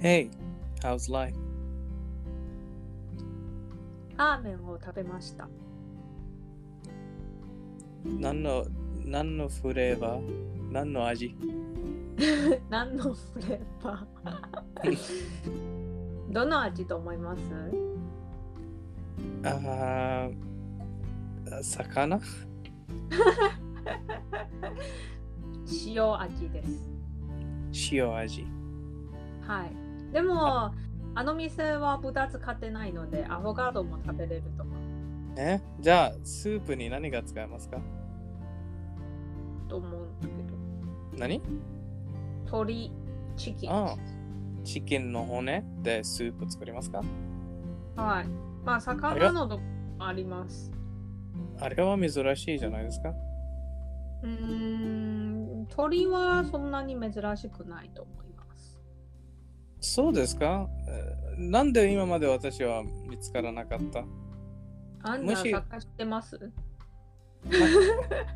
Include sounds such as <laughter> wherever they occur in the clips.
Hey, how's life? ラーメンを食べました。何の、何のフレーバー？何の味？<laughs> 何のフレーバー？<laughs> どの味と思います？あー魚？<laughs> 塩味です。塩味。はい。でも、あの店は豚使ってないので、アボカドも食べれると思う。え？じゃあ、スープに何が使えますか？と思うんだけど。何？鶏、チキン。ああチキンの骨でスープ作りますか？はい。まあ、魚のどもあります。あれは珍しいじゃないですかうーん、鳥はそんなに珍しくないと思います。そうですか？えーなんで今まで私は見つからなかった？あんもした探してます？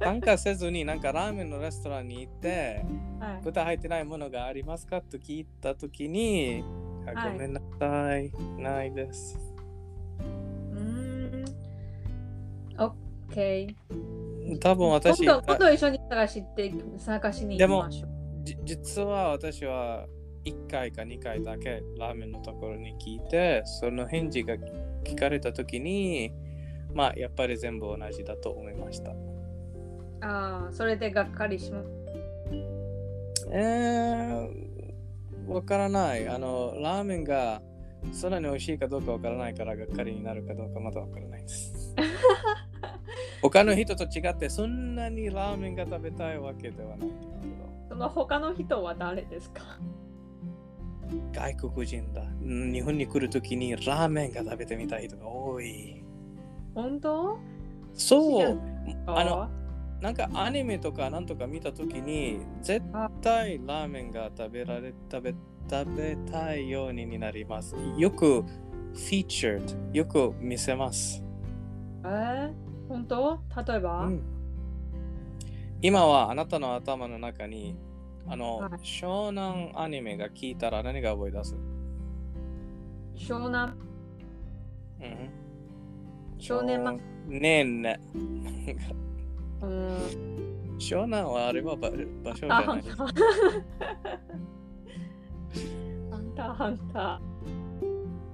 参加せずになんかラーメンのレストランに行ってはい。豚入ってないものがありますか？と聞いたときに、あはいごめんなさい、ないです。うーん。オッケー。多分私、今度今あ度一緒に探して探しに行きましょう。じ実は私は1回か2回だけラーメンのところに聞いて、その返事が聞かれたときに、まあやっぱり全部同じだと思いました。ああ、それでがっかりしまえー、わからない。あの、ラーメンがそんなに美味しいかどうかわからないからがっかりになるかどうかまだわからないです。<laughs> 他の人と違ってそんなにラーメンが食べたいわけではないその他の人は誰ですか？外国人だ。うん日本に来るときにラーメンが食べてみたい人が多い。本当？そう、ああの、なんかアニメとかなんとか見たときに絶対ラーメンが食べられ食べ食べたいようになります。よくフィーチャーよく見せます。えー、本当？例えば、うん今はあなたの頭の中にあの、はい。湘南アニメが聞いたら何が覚え出す、湘南。うん、少年漫ねえね。うーん。湘南はあれは場場所じあゃない。ハンター。ハンター。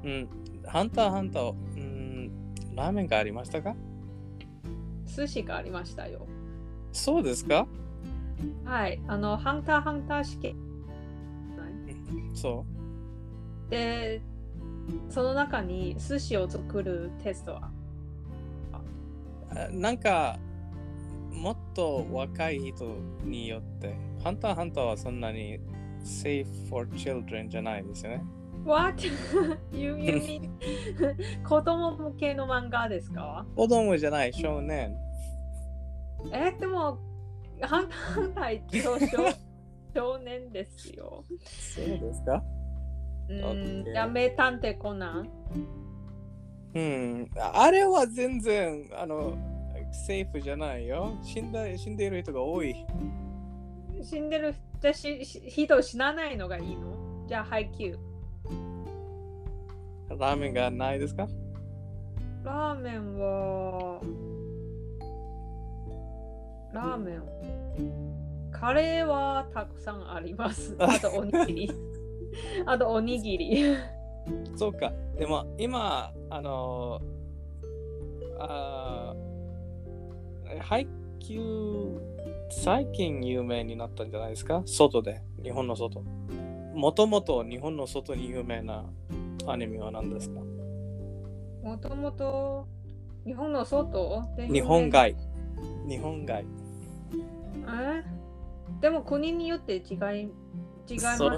うん。ハンターハンター、うん、ラーメンがありましたか？ー寿司がありましたよ。そうですか？はいあのハンターハンター試験そでその中に寿司を作るテストは？なんか、もっと若い人によって、ハンターハンターはそんなに safe for children じゃないですよね。What? you, <laughs> you mean <laughs> 子供向けの漫画ですか？子供じゃない少年。えでもハンターハンター一応少 <laughs> 少年ですよ。そうですか？うん、やめ探偵コナン？うん。あれは全然、あの、セーフじゃないよ。死んだ死んでいる人が多い。死んでる人しし人死なないのがいいの？じゃあ配給。ラーメンがないですか？ラーメンはラーメンカレーはたくさんあります。<laughs> あとおにぎり。あとおにぎり。そうか。でも今、あの、あー配給、最近有名になったんじゃないですか？外で、日本の外。もともと日本の外に有名なアニメは何ですか？もともと日本の外で日本外。日本外。え？でも国によって違い違います。そ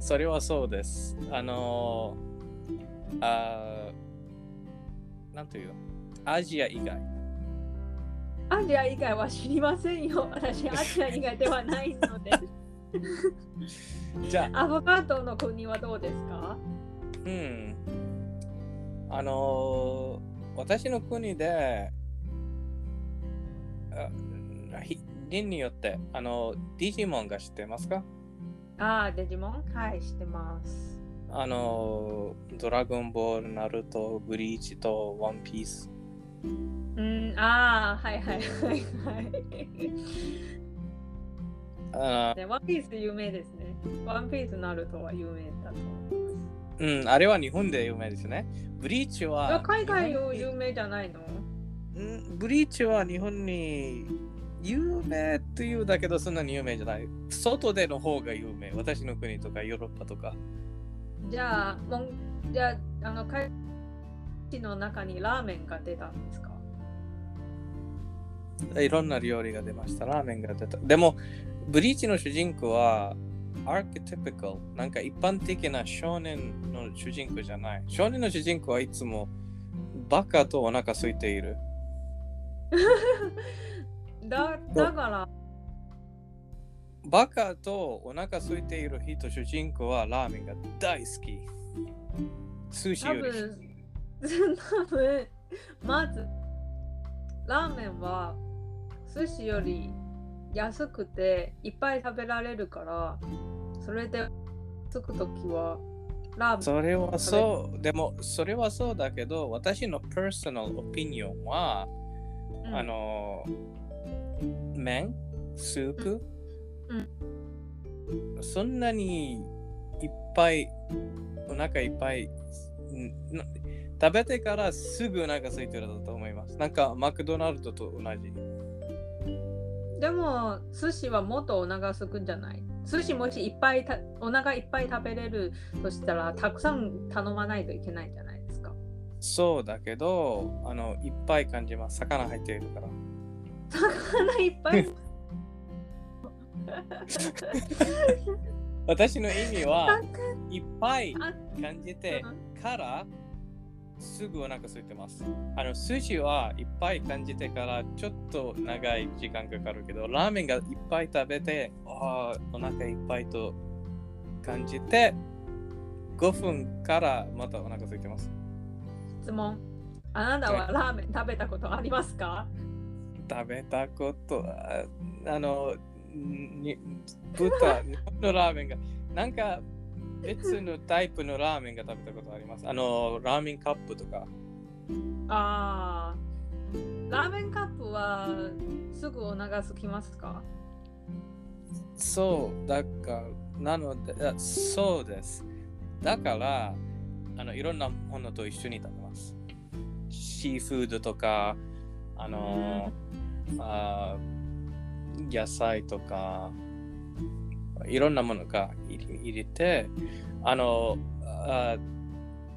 それはそうです。あのー、あーなんというアジア以外。アジア以外は知りませんよ。<laughs> 私、アジア以外ではないので。じゃあ、アボカドの国はどうですか？うん。あのー、私の国で、例によって、あの、ディジモンが知ってますか？ああ、デジモン？はい、知ってます。あの、ドラゴンボール、ナルト、ブリーチとワンピース。うん、ああ、はいはいはいはい。あね、ワンピース有名ですね。ワンピースナルトは有名だと思います。うん、あれは日本で有名ですね。ブリーチあは、海外有名じゃないの？うんブリーチは日本に有名というだけどそんなに有名じゃない。外での方が有名。私の国とかヨーロッパとか。じゃあ、もんじゃあ、あの、海外の中にラーメンが出たんですか？いろんな料理が出ました。ラーメンが出た。でも、ブリーチの主人公は、アーケティピカル。なんか一般的な少年の主人公じゃない。少年の主人公はいつもバカとお腹空いている。<laughs> だだから、バカとお腹空いている人、主人公はラーメンが大好き。寿司多より。分、多分、まず、ラーメンは寿司より安くていっぱい食べられるから、それでつくときは、ラーメン。それはそう。でも、それはそうだけど、私のパーソナルオピニオンは、うんあの、麺、スープ、そんなにいっぱい、お腹いっぱい、食べてからすぐお腹空いてるだと思います。なんか、マクドナルドと同じ。でも、寿司はもっとお腹すくんじゃない？寿司もしいっぱいたお腹いっぱい食べれるとしたら、たくさん頼まないといけないんじゃないですか。そうだけど、あの、いっぱい感じます。魚入っているから。魚いっぱい。<laughs> 私の意味は、いっぱいあ感じてからすぐお腹空いてます。あの寿司はいっぱい感じてからちょっと長い時間かかるけど、ラーメンがいっぱい食べて、あーお腹いっぱいと感じて、5分からまたお腹空いてます。質問。あなたはラーメン食べたことありますか？食べたことは、あの、に豚のラーメンが、なんか別のタイプのラーメンが食べたことあります？あの、ラーメンカップとか。ああ。ラーメンカップはすぐお腹すきますか？そう、だから、なので、あそうです。だから、あの、いろんなものと一緒に食べます。シーフードとか、あの、あー野菜とか、いろんなものが入れて、あの、あ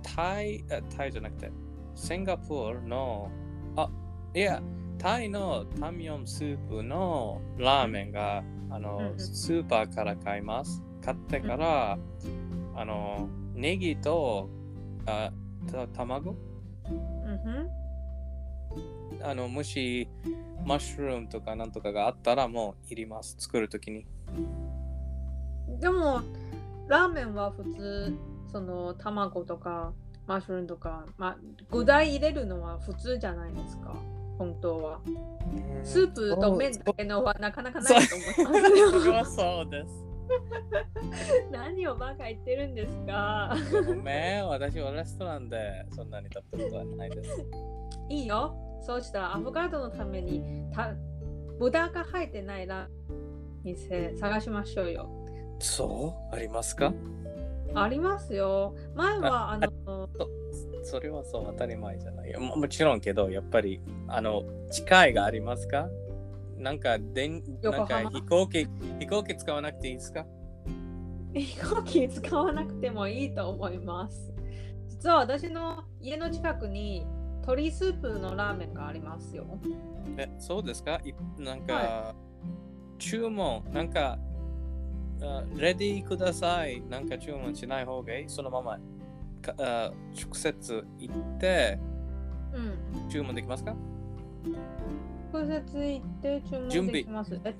タイ、あタイじゃなくて、シンガポールの、あ、いや、タイのタミヨンスープのラーメンが、あの、んスーパーから買います。買ってから、あの、ネギと、あた卵？うんあの、もし、マッシュルームとかなんとかがあったらもういります。作るときに。でも、ラーメンは普通、その卵とかマッシュルームとか、まあ、具材入れるのは普通じゃないですか、本当は。スープと麺だけのはなかなかないと思います <laughs> そうです。<laughs> 何をバカ言ってるんですかごめん、私はレストランでそんなに食べたことはないです。いいよ。そうしたらアボカドのためにた豚が入ってないラーメン店探しましょうよ。そう？ありますか？ありますよ。前はあの、それはそう当たり前じゃないよも。もちろんけど、やっぱり、あの、近いがありますか？なんか、でんなんか飛行機、飛行機使わなくていいですか？飛行機使わなくてもいいと思います。実は私の家の近くに鶏スープのラーメンがありますよ。え、そうですか？いなんか、は注文、なんか、あレディーください。なんか注文しない方がいい？そのままかあ直接行ってうん。注文できますか？直接行って注文できます。え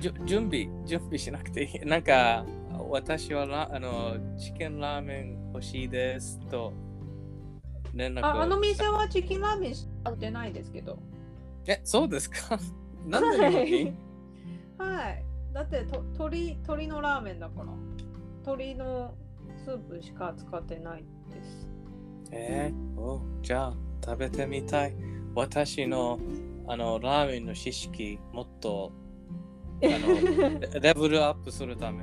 じゅ準備、準備しなくていい。なんか、私はラあのチキンラーメン欲しいですと連絡ああの店はチキンラーメンしか売ってないですけど。え、そうですか？<laughs> なんで日本にはい。だってと鶏鶏のラーメンだから。鶏のスープしか使ってないです。えー、おじゃあ食べてみたい。私のあのラーメンの知識もっとあのレ <laughs> レベルアップするため。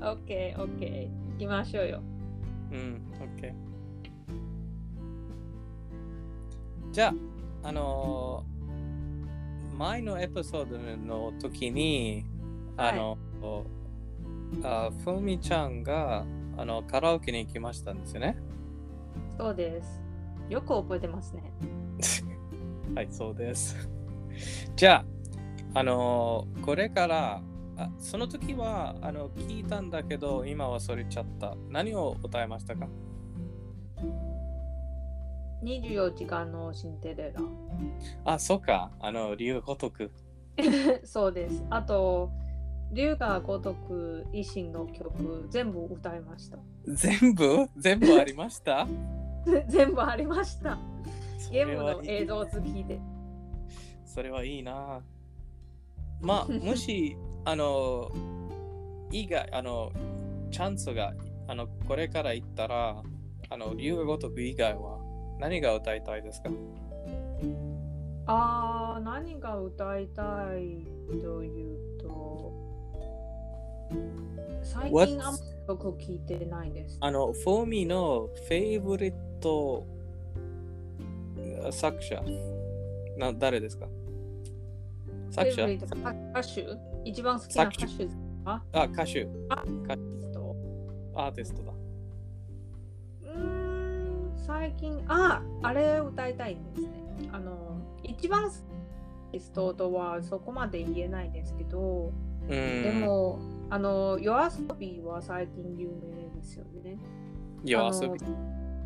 オッケー、オッケー。行きましょうよ。うん、OK。じゃあ、あの前のエピソードの時に、あの、あふみちゃんがあのカラオケに行きましたんですよね。そうです。よく覚えてますね。<laughs> はい、そうです。じゃあ、あのこれから、あその時はあの聞いたんだけど、今忘れちゃった。何を歌いましたか？24時間のシンデレラ。あ、そっか。あの、竜ごとく。<laughs> そうです。あと、龍が如く維新の曲、全部歌いました。全部？全部ありました？<laughs> 全部ありました。そゲームの映像好きで。それはいいな。まあ、<laughs> もし、あの、以外、あの、チャンスが、あの、これから行ったら、あの、竜が如く以外は何が歌いたいですか？あー、何が歌いたいというと、最近あんまり曲聴いてないです。あの、フォーミーのフェイブリット作者、な誰ですか？作者？歌手？一番好きな歌手。あ、歌手、アーティスト。アーティストだ。最近、あ、あれ歌いたいんですね。あの、一番好きなアーティストとはそこまで言えないですけど、うん。でも、あの、夜遊びは最近有名ですよね。夜遊び。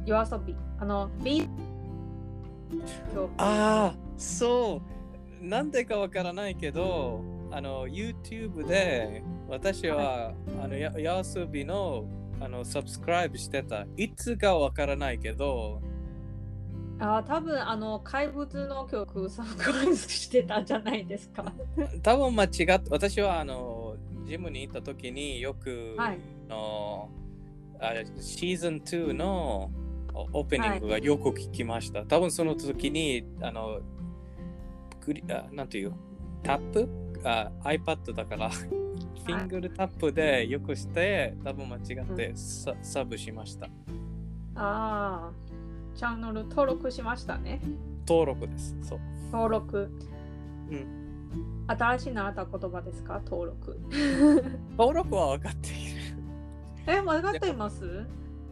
夜遊び。あの、ビああ、そう。なんでかわからないけど、あの、YouTube で私は、あのや夜遊びのあのサブスクライブしてた。いつかわからないけど、あ多分あの怪物の曲サブクライブしてたんじゃないですか。<laughs> 多分間違って、私はあの、ジムに行った時によく、はいのあシーズン2のオープニングがよく聞きました。多分その時に、あの、クリあなんていう？タップ？あ ?iPad だから、フィングルタップでよくして、多分間違ってうんサ,、サブしました。ああ、チャンネル登録しましたね。登録です。そう。登録。うん新しい習った言葉ですか？登録。<laughs> 登録は分かっている。え、間違っています？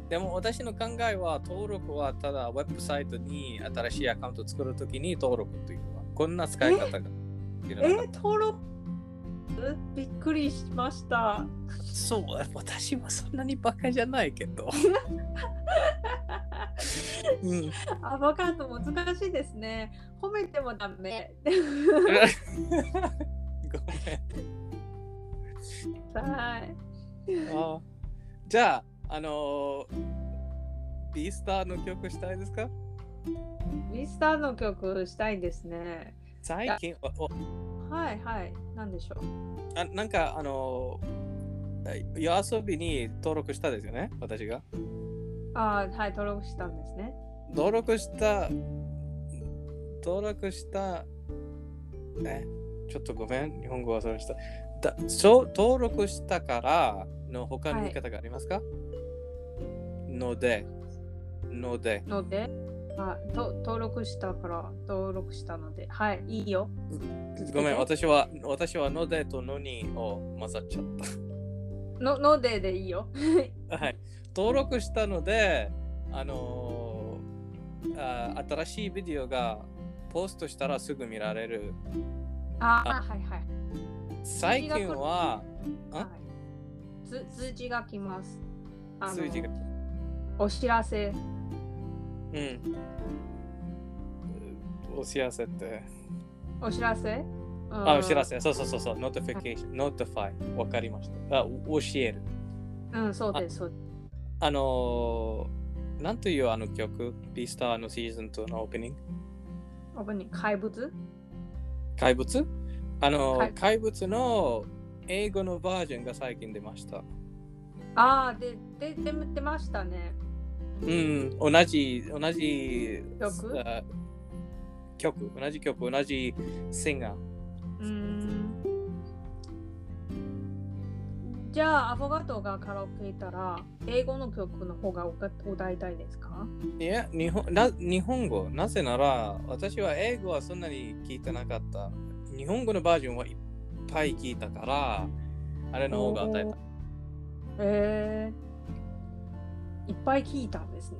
でも私の考えは登録はただウェブサイトに新しいアカウントを作るときに登録というのはこんな使い方がえ、登録？びっくりしました。たそう、私はそんなにバカじゃないけど。うん、アボカド難しいですね。褒めてもダメ。ごめん。はい。あじゃあ、あのー、ビースターの曲したいですか？ミスターの曲したいですね。最近はいはい。なんでしょう。あなんか、あのー、夜遊びに登録したですよね、私が。あーはい、登録したんですね。登録した、登録した、え、ちょっとごめん、日本語忘れました。だそう登録したからの他の言い方がありますか、ので、ので、ので、あと登録したから登録したので、はい、いいよ。ごめん、私は、私はのでとのにを混ざっちゃっののででいいよ。た。<laughs> はい。登録したので、あのーあ新しいビデオがポストしたらすぐ見られる。ああ、はいはい。最近は、あ？はい、つ通知が来ます。あの数字が、お知らせ。うん。お知らせって。お知らせ？あ、お知らせ。せ。そうそうそうそう。notification、notify。わかりました。あ、お教える。うん、そうです。そうですあのー、なんというあの曲、ビースターのシーズン2のオープニング？ここに怪物？怪物？あのー、はい怪物の英語のバージョンが最近出ました。ああ、で、で、で、出ましたね。うん、同じ、同じ曲？あ曲、同じ曲、同じシンガー。じゃあ、アフォガトがカラオケ行ったら、英語の曲の方が歌歌いたいですか？いや日本な、日本語。なぜなら、私は英語はそんなに聞いてなかった。日本語のバージョンはいっぱい聞いたから、あれの方が与えた。えー、いっぱい聞いたんですね。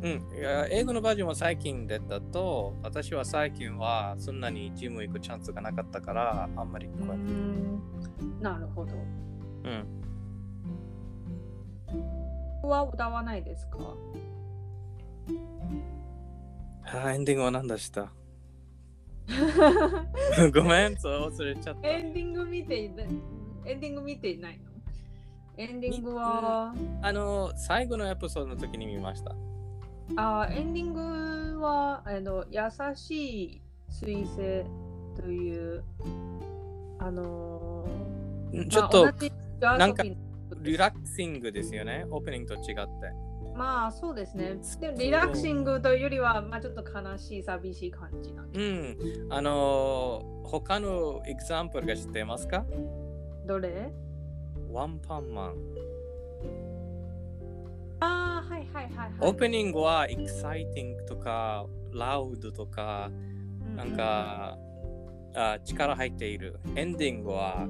うん、いや英語のバージョンは最近出たと、私は最近はそんなにジム行くチャンスがなかったから、あんまり聞こえない。なるほど。うん。は歌わないですか？あ、エンディングは何でした？<laughs> ごめん、そう忘れちゃった。エンディング見ていないエンディング見ていないの？エンディングは、あの、最後のエピソードの時に見ました。あエンディングはあの優しい彗星というあのーちょっとまあなんかリラックシングですよね、オープニングと違って。まあそうですね。でもリラクシングというよりは、まあちょっと悲しい、寂しい感じなんでうん。あの、他のエグザンプルが知ってますか？どれ？ワンパンマン。ああ、はいはいはい、はい。オープニングはエキサイティングとか、ラウドとか、なんか、あ力入っている。エンディングは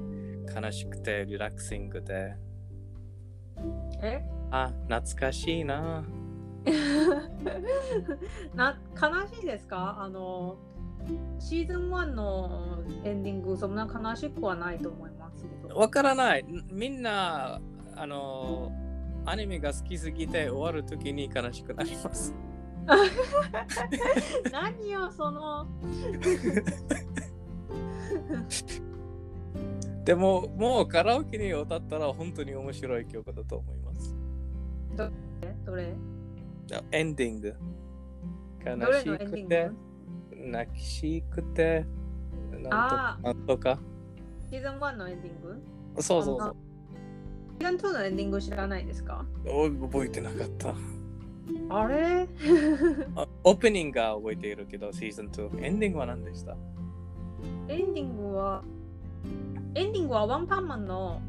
悲しくてリラクシングで。うんうん。え？あ、懐かしいな。<laughs> な悲しいですか？あの、シーズン1のエンディング、そんな悲しくはないと思いますけど。わからない。みんな、あの、アニメが好きすぎて終わるときに悲しくなります。<laughs> 何よ、その。<laughs> でも、もうカラオケに歌ったら本当に面白い曲だと思います。どれ？エンディング。ど悲しくてング、泣きしくて、なんとあなんとか。シーズン1のエンディング？そうそうそう。シーズン2のエンディング知らないですか？お覚えてなかった。あれ？<laughs> あオープニングが覚えているけど、シーズン2。エンディングは何でした？エンディングは、エンディングはワンパンマンの、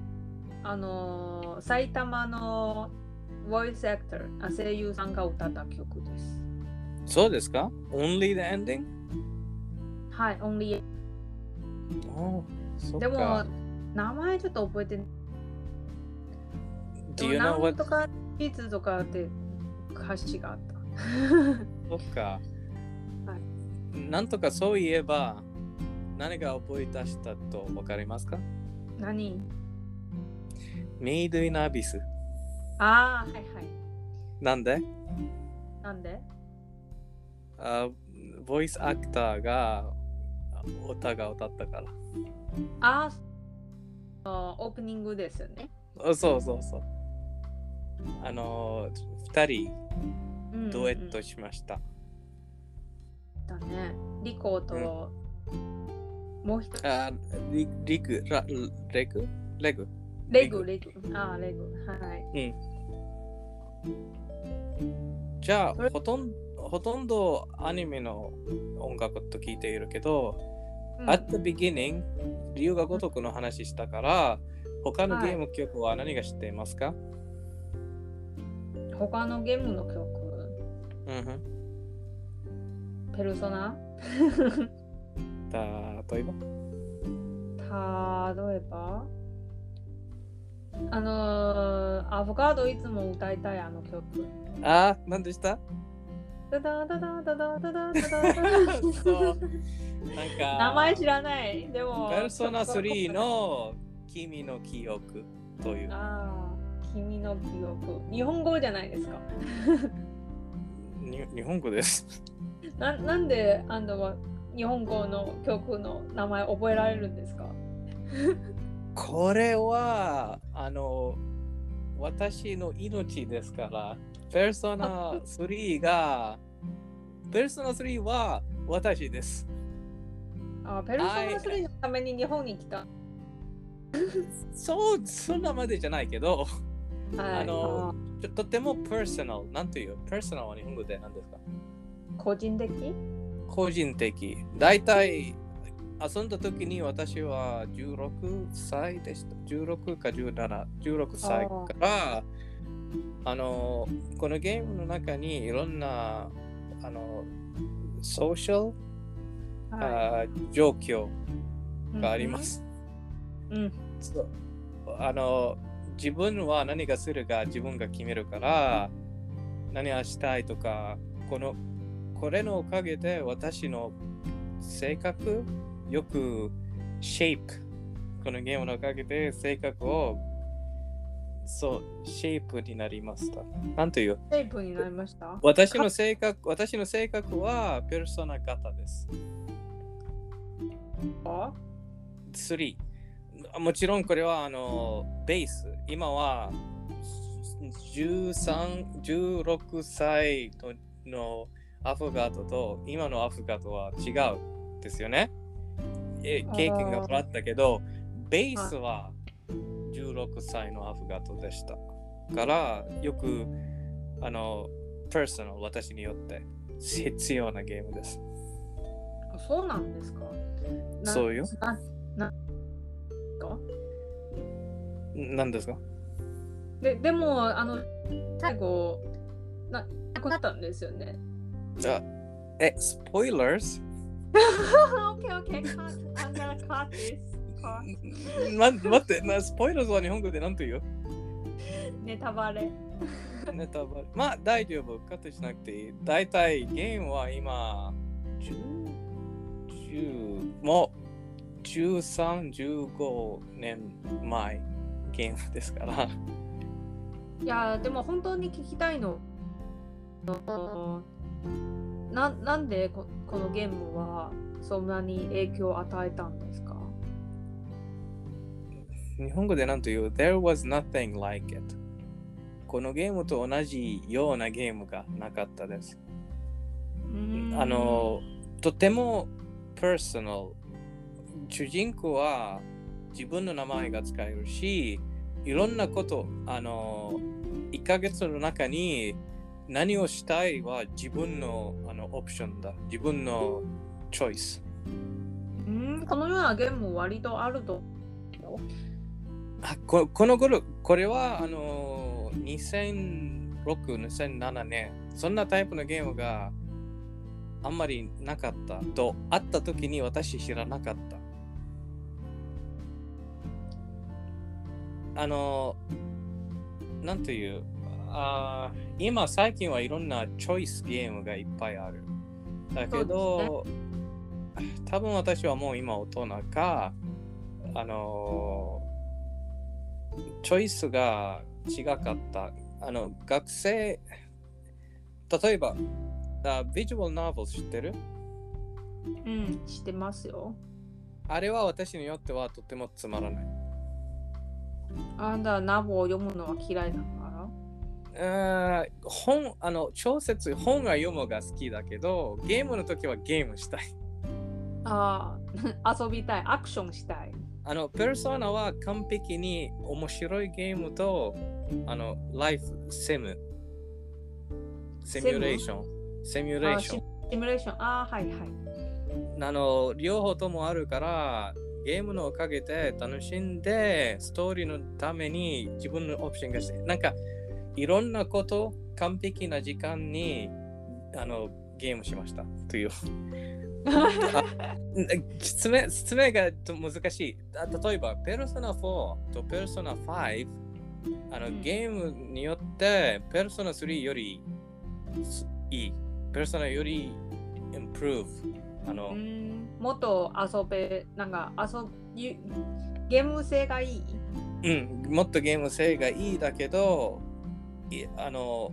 あのー埼玉のボイスアクター、あ声優さんが歌った曲です。そうですか ?Only the ending? はい、Only。でもか。、名前ちょっと覚えてない。Do you know what? とかいつとかって歌詞があった。そっか。はなんとかそういえば、何が覚え出したとわかりますか？何？メイドインアビス。ああ、はいはい。なんで？なんで？あボイスアクターが歌が歌ったから。あーあー、オープニングですよね。あそうそうそう。あのー、二人うんうんうんドエットしました。だね。リコと、もう一つ。あリリグ、ラレグ？レグ？レグ、レグ。ああ、レグ。はい。じゃあほとんど、ほとんどアニメの音楽と聞いているけど、うん。At the beginning、龍が如くの話したから、他のはい。ゲーム曲は何が知っていますか、他のゲームの曲、うんペルソナ例えば？例えば？あのー、アボカドいつも歌いたいあの曲。あー、何でした？ダダダダダダダダダダそう。なんか、名前知らない。でも、ペルソナ3の君の記憶という。ああ、君の記憶。日本語じゃないですか。に日本語です。ななんであんたは日本語の曲の名前覚えられるんですかこれは、あの、私の命ですから、ペルソナ3が、ペルソナ3は私です。あペルソナ3のために日本に来た。<laughs> そう、そんなまでじゃないけど、はい、あのあとても personal。なんていう ?personal は日本語で何ですか？個人的？個人的。大体遊んだ時に私は16歳でした。16か17、16歳から、あの、このゲームの中にいろんな、あの、ソーシャル、はあー状況いがありま。す。うん。そうあの自分は何がするか自分が決めるから何がしたいとかこのこれのおかげで私の性格よくシェイプこのゲームのおかげで性格をそうシェイプになりました。なんという？シェイプになりました？私の性格私の性格はペルソナ型です。あ？3もちろんこれはあのベース。今は13 16歳ののアフガトと今のアフガトは違うですよね。え経験がもらったけどベースは16歳のアフガトでした。からよくあのパーソナル私によって必要なゲームです。そうなんですか？なそうよ。ななか？何ですか？ででもあの最後ななくなったんですよね。あえ、スポイラーズ okay, okay, cut. I'm gonna cut this. な待ってな、スポイラーズは日本語で何と言う？ネタバレ。ネタバレ。まあ大丈夫、カットしなくていい。大体ゲームは今、10、10もう13、15年前ゲームですから。いやでも本当に聞きたいの。ななんでここのゲームはそんなに影響を与えたんですか？日本語で何と言う ?There was nothing like it. このゲームと同じようなゲームがなかったです。あの、とても personal。主人公は自分の名前が使えるし、いろんなこと、あの、1ヶ月の中に何をしたいは自分のあのオプションだ。自分のチョイス。うんこのようなゲーム割とあると。あここの頃、これはあの2006、2007年、そんなタイプのゲームがあんまりなかったと、あった時に私知らなかった。あの、なんていう、あー今最近はいろんなチョイスゲームがいっぱいある。だけど、多分私はもう今大人か、あのチョイスが違かった。あの、学生、例えば、あビジュアルノーベル知ってる？うん、知ってますよ。あれは私によってはとてもつまらない。あんたナボを読むのは嫌いだから？本、あの、小説、本が読むが好きだけど、ゲームの時はゲームしたい。ああ、<laughs> 遊びたい、アクションしたい。あの、ペルソナは完璧に面白いゲームと、あの、ライフ、セム、セミュレーション、セミュレーション。シミュレーション。ああ、はいはい。あの両方ともあるからゲームのおかげで楽しんでストーリーのために自分のオプションがしてなんかいろんなこと完璧な時間にあのゲームしましたというあ説明説明が難しい。あ例えばペルソナ4とペルソナ5あの、うんゲームによってペルソナ3よりいい。ペルソナより improve あの、もっと遊べ、なんか遊び、ゲーム性がいい。うん、もっとゲーム性がいいだけど、いあの、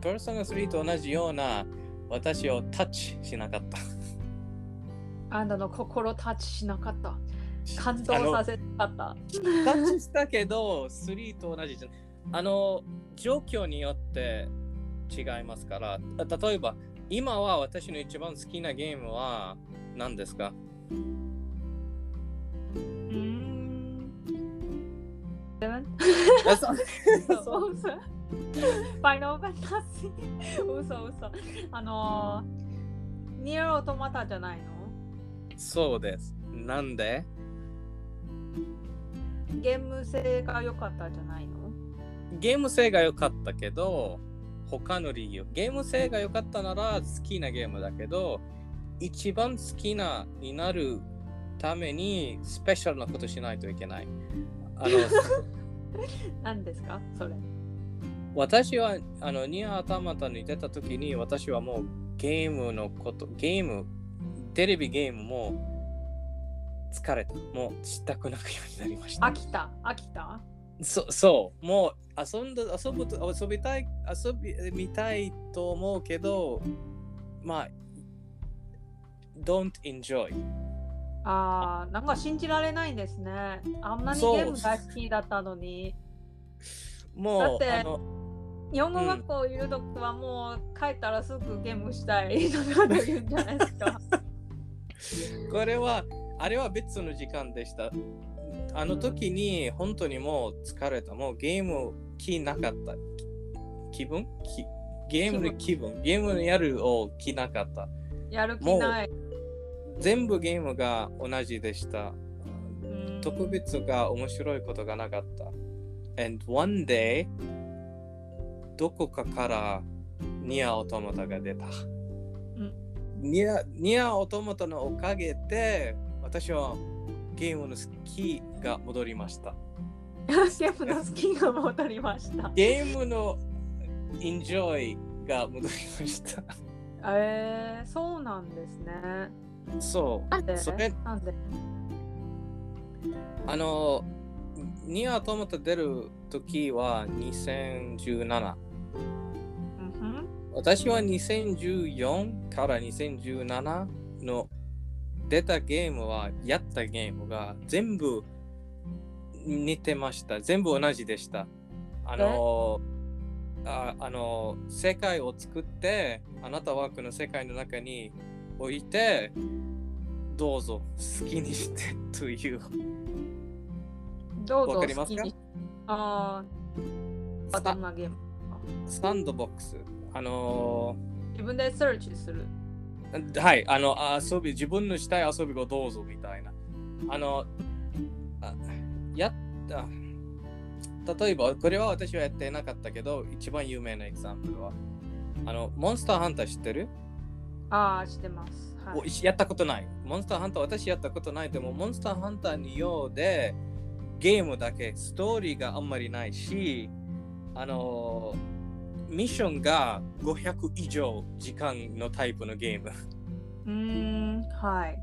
ペルソナ3と同じような私をタッチしなかった。あんたの心タッチしなかった。感動させなかった。タッチしたけど、3と同じじゃあの、状況によって違いますから、あ例えば、今は私の一番好きなゲームは何ですか？うん。セブン 7? あそう <laughs> <laughs> ファイナルファンタジー。嘘嘘。あのー、ニアオートマタじゃないの？そうです。なんで？ゲーム性が良かったじゃないの？ゲーム性が良かったけど、他の理由。ゲーム性が良かったなら好きなゲームだけど、一番好きなになるためにスペシャルなことしないといけない。あの <laughs> 何ですか？それ。私はあのニア・アタマタに出た時に私はもうゲームのこと、ゲーム、テレビゲームも疲れた。もうしたくなくようになりました。飽きた？飽きた？そそう、もう遊んだ遊ぶと遊びたい、遊びみたいと思うけど、まあ、don't enjoy。あーなんか信じられないんですね。あんなにゲーム大好きだったのに。もう、だってあの、日本語学校いるときはもう帰ったらすぐゲームしたいとか言うんじゃないですか。これは、あれは別の時間でした。あの時に本当にもう疲れた。もうゲーム気なかった。気分？気ゲームの気分。ゲームのやるを気なかった。やる気ない。全部ゲームが同じでした。うん特別が面白いことがなかった。And one day, どこかからニアオトマタが出た。ニアニアオトマタのおかげで私はゲームの好きが戻りました。<laughs> ゲームの好きが戻りました。ゲームのエンジョイが戻りました。<laughs> えー、そうなんですね。そう。なんで？それなんで？あの、ニアオトマタ出る時は2017。うんふん私は2014から2017の出たゲームはやったゲームが全部似てました。全部同じでした。あのああの世界を作ってあなたはこの世界の中に置いてどうぞ好きにしてというどうぞわかりますか？好きにああ、どんなゲームサンドボックス。あの自分でサーチする？はい、あの、遊び、自分のしたい遊びをどうぞみたいな。あの、あやった。例えば、これは私はやってなかったけど、一番有名なエグザンプルは、あの、モンスターハンター知ってる、ああ、してます。はおい、やったことない。モンスターハンター、私やったことない。でも、モンスターハンターにようで、ゲームだけ、ストーリーがあんまりないし、あの、ミッションが500以上時間のタイプのゲーム。うーん、はい。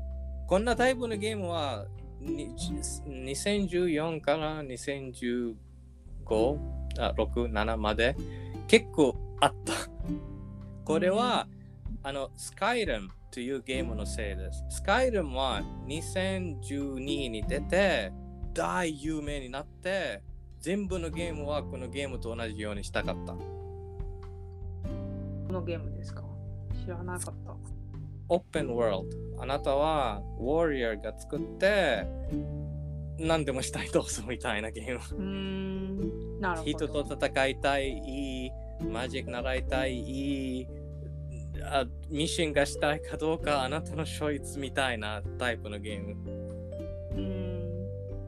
こんなタイプのゲームはに2014から2015あ6、7まで結構あった。これは、あの、スカイルムというゲームのせいです。スカイルムは2012に出て大有名になって全部のゲームはこのゲームと同じようにしたかった。このゲームですか？知らなかった。オープンワールド。あなたはウォリアーが作って何でもしたいどうぞみたいなゲーム。うーん、なるほど。人と戦いたい、いい、マジック習いたい、いい、あミッションがしたいかどうかあなたのチョイスみたいなタイプのゲーム。うーん、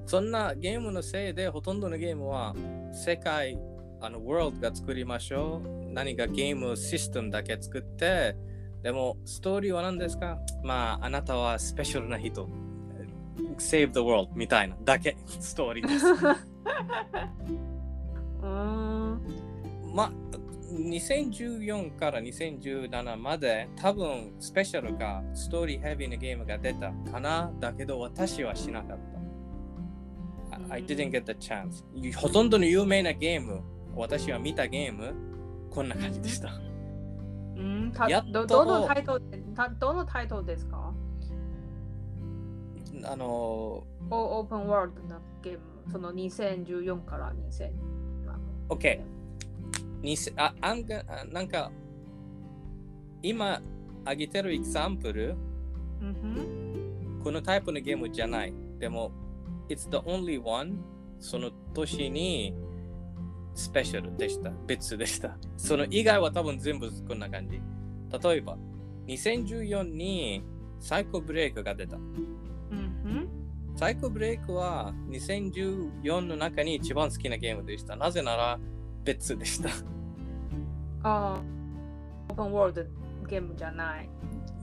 そんなゲームのせいでほとんどのゲームは世界、あの、ワールドが作りましょう。何かゲームシステムだけ作って、でもストーリーは何ですか？まあ、あなたはスペシャルな人。Save the world みたいなだけストーリーです。<laughs> うーん、まあ、2014から2017まで多分スペシャルかストーリーヘビーなゲームが出たかなだけど私はしなかった。I didn't get the chance. ほとんどの有名なゲーム、私は見たゲーム、こんな感じでした。うんたやっとどどのタイトルたどのタイトルですか？あの、オオープンワールドなゲーム、その2014から2000。OK。ああんがあなんか、今挙げてるエグザンプル、うんこのタイプのゲームじゃない。でも、It's the only one その年にスペシャルでした。別でした。その以外は多分全部こんな感じ。例えば、2014にサイコブレイクが出た。うんサイコブレイクは2014の中に一番好きなゲームでした。なぜなら別でした。ああ、オープンワールドゲームじゃない。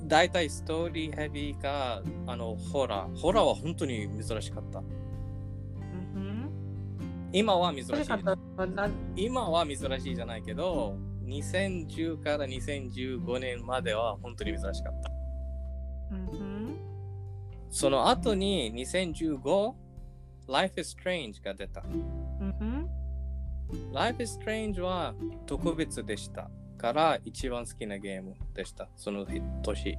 大体ストーリーヘビーか、あの、ホラー。ホラーは本当に珍しかった。うん今は珍しい今は珍しいじゃないけど、2010から2015年までは本当に珍しかった。うんその後に2015、Life is Strange が出た。うん。Life is Strange は特別でしたから一番好きなゲームでした。その年。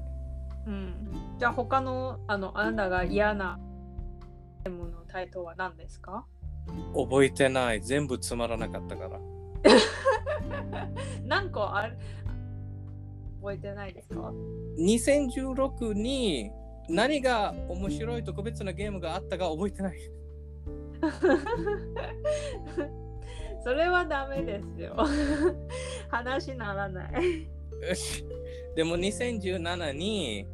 うん。じゃあ他のあのあなたが嫌なゲームのタイトルは何ですか？覚えてない。全部つまらなかったから。<laughs> 何個ある？覚えてないですか？2016に何が面白い特別なゲームがあったか覚えてない。<laughs> それはダメですよ。<laughs> 話ならない。<laughs> でも2017に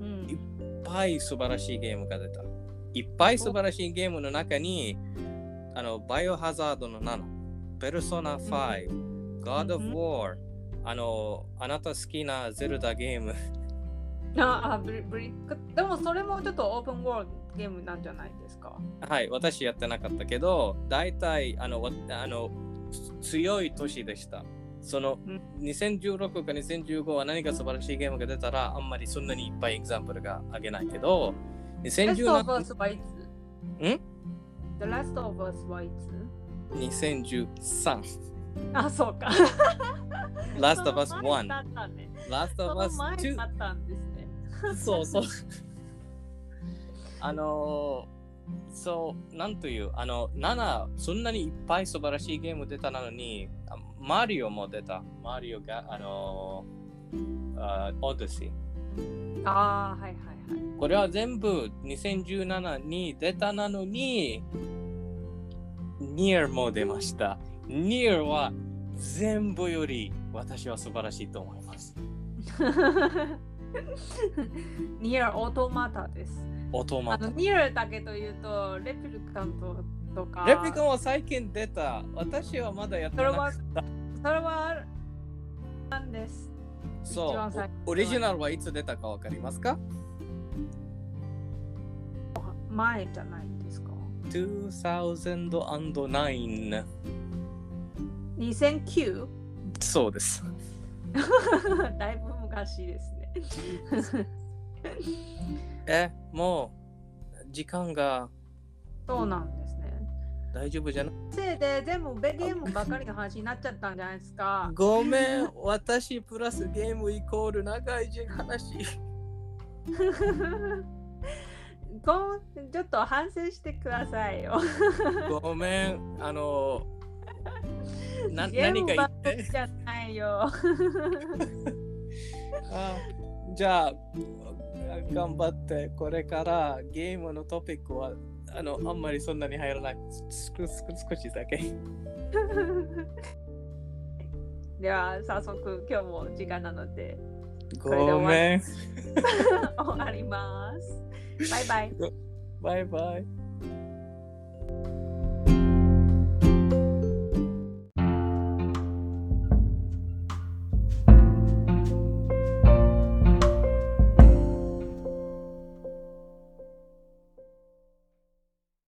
うんいっぱい素晴らしいゲームが出た。いっぱい素晴らしいゲームの中に、あの、バイオハザードの7、ペルソナ5、God of うん War、あの、あなた好きなゼルダゲーム、ああブリブリでもそれもちょっとオープンワールドゲームなんじゃないですか？はい、私やってなかったけど、大体、あの、わあの強い年でした。そのうん2016か2015は何か素晴らしいゲームが出たら、あんまりそんなにいっぱいエグザンプルがあげないけど、Last of 2017 Us はいつ？ん ?The Last of Us はいつ？2013。あ、そうか。Last of Us その前1。だったね。Last そ of の Us 前だ2。ったんですね。そうそう。あのーそう、なんという、あの、7、そんなにいっぱい素晴らしいゲーム出たのに、あマリオも出た。マリオが、あのーあオデシー。ああ、はいはいはい。これは全部2017に出たなのに、ニアも出ました。ニアは全部より私は素晴らしいと思います。<laughs> ニア・オートマタです。オートマタ。ニアだけというと、レプリカントとか。レプリカンは最近出た。私はまだやってなかった。それはなんです。そう。オリジナルはいつ出たかわかりますか？前じゃないですか。?2009。2009? そうです。<laughs> だいぶ昔ですね。<laughs> え、もう時間がそうなんですね。大丈夫じゃない？せいで全部ゲームばかりの話になっちゃったんじゃないですか。ごめん、私プラスゲームイコール長い話。こんちょっと反省してくださいよ。ごめん、あの、な何か言って。じゃないよ。<laughs> あじゃあ、<laughs> 頑張って、これからゲームのトピックはあのあんまりそんなに入らない。す少少しだけ。<laughs> では早速今日も時間なのでごめん。<laughs> 終わります。バイバイ。バイバイ。